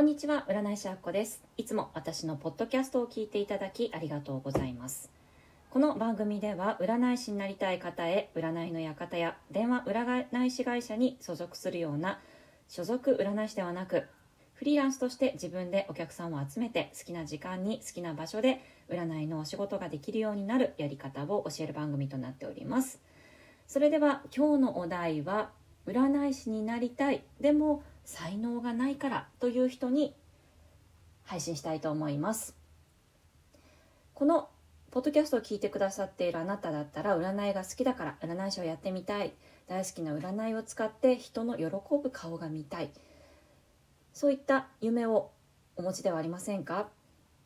こんにちは占い師あっこです。いつも私のポッドキャストを聞いていただきありがとうございます。この番組では占い師になりたい方へ占いの館や電話占い師会社に所属するような所属占い師ではなくフリーランスとして自分でお客さんを集めて好きな時間に好きな場所で占いのお仕事ができるようになるやり方を教える番組となっております。それでは今日のお題は占い師になりたい。でも才能がないからという人に配信したいと思います。このポッドキャストを聞いてくださっているあなただったら占いが好きだから占い師をやってみたい。大好きな占いを使って人の喜ぶ顔が見たい。そういった夢をお持ちではありませんか？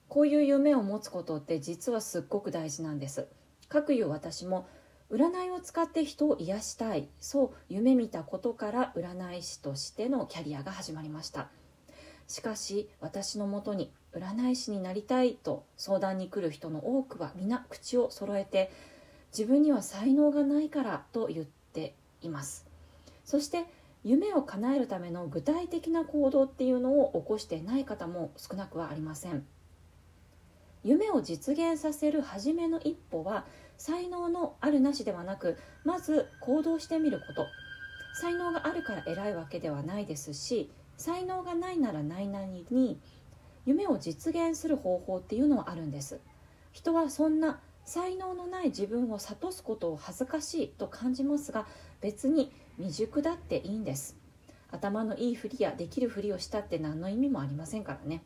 こういう夢を持つことって実はすっごく大事なんです。かくいう私も占いを使って人を癒したいそう夢見たことから占い師としてのキャリアが始まりましたしかし私のもとに占い師になりたいと相談に来る人の多くは皆口を揃えて自分には才能がないからと言っています。そして夢を叶えるための具体的な行動っていうのを起こしてない方も少なくはありません。夢を実現させる初めの一歩は才能のあるなしではなくまず行動してみること。才能があるから偉いわけではないですし才能がないならないなりに夢を実現する方法っていうのはあるんです。人はそんな才能のない自分を諭すことを恥ずかしいと感じますが別に未熟だっていいんです。頭のいいふりやできるふりをしたって何の意味もありませんからね。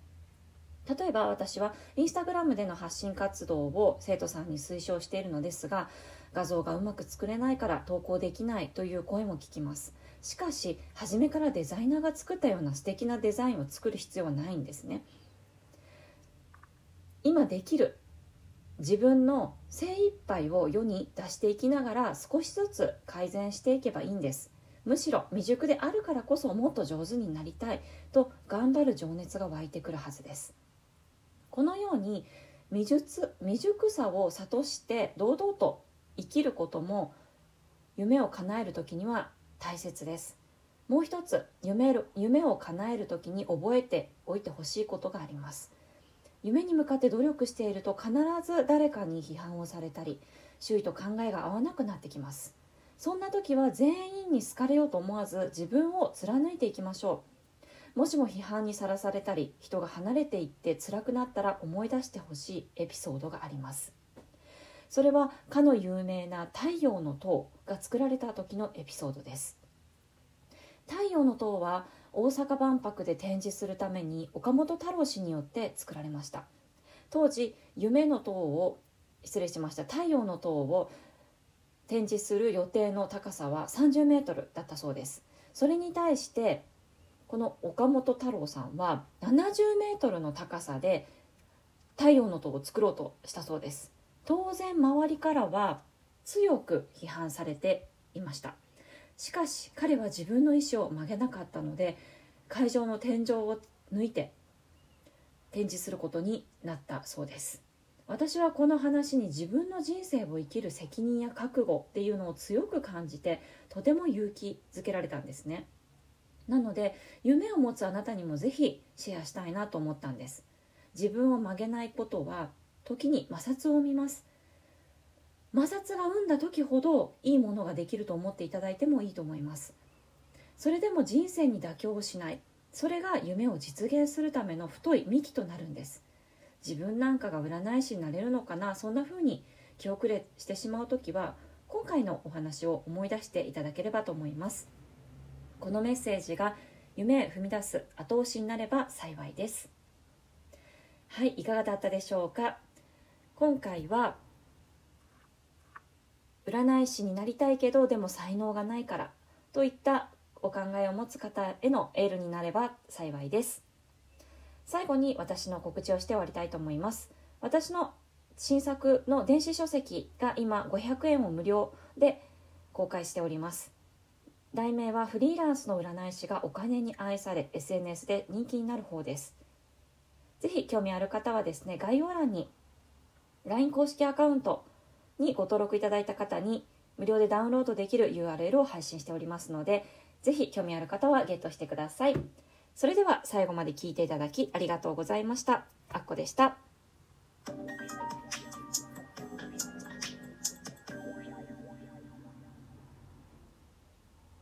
例えば私はインスタグラムでの発信活動を生徒さんに推奨しているのですが画像がうまく作れないから投稿できないという声も聞きます。しかし初めからデザイナーが作ったような素敵なデザインを作る必要はないんですね。今できる自分の精一杯を世に出していきながら少しずつ改善していけばいいんです。むしろ未熟であるからこそもっと上手になりたいと頑張る情熱が湧いてくるはずです。このように未熟未熟さを諭して堂々と生きることも夢を叶える時には大切です。もう一つ夢夢を叶える時に覚えておいてほしいことがあります。夢に向かって努力していると必ず誰かに批判をされたり周囲と考えが合わなくなってきます。そんな時は全員に好かれようと思わず自分を貫いていきましょう。もしも批判にさらされたり人が離れていって辛くなったら思い出してほしいエピソードがあります。それはかの有名な太陽の塔が作られた時のエピソードです。太陽の塔は大阪万博で展示するために岡本太郎氏によって作られました。当時夢の塔を失礼しました太陽の塔を展示する予定の高さは30メートルだったそうです。それに対してこの岡本太郎さんは70メートルの高さで太陽の塔を作ろうとしたそうです。当然周りからは強く批判されていました。しかし彼は自分の意思を曲げなかったので会場の天井を抜いて展示することになったそうです。私はこの話に自分の人生を生きる責任や覚悟っていうのを強く感じてとても勇気づけられたんですね。なので夢を持つあなたにもぜひシェアしたいなと思ったんです。自分を曲げないことは時に摩擦を見ます。摩擦が生んだ時ほどいいものができると思っていただいてもいいと思います。それでも人生に妥協をしない。それが夢を実現するための太い幹となるんです。自分なんかが占い師になれるのかなそんな風に気遅れしてしまう時は今回のお話を思い出していただければと思います。このメッセージが夢へ踏み出す後押しになれば幸いです。はいいかがだったでしょうか？今回は占い師になりたいけどでも才能がないからといったお考えを持つ方へのエールになれば幸いです。最後に私の告知をして終わりたいと思います。私の新作の電子書籍が今500円を無料で公開しております。題名はフリーランスの占い師がお金に愛され SNS で人気になる方ですぜひ興味ある方はですね概要欄に LINE 公式アカウントにご登録いただいた方に無料でダウンロードできる URL を配信しておりますのでぜひ興味ある方はゲットしてくださいそれでは最後まで聞いていただきありがとうございました。あっこでした。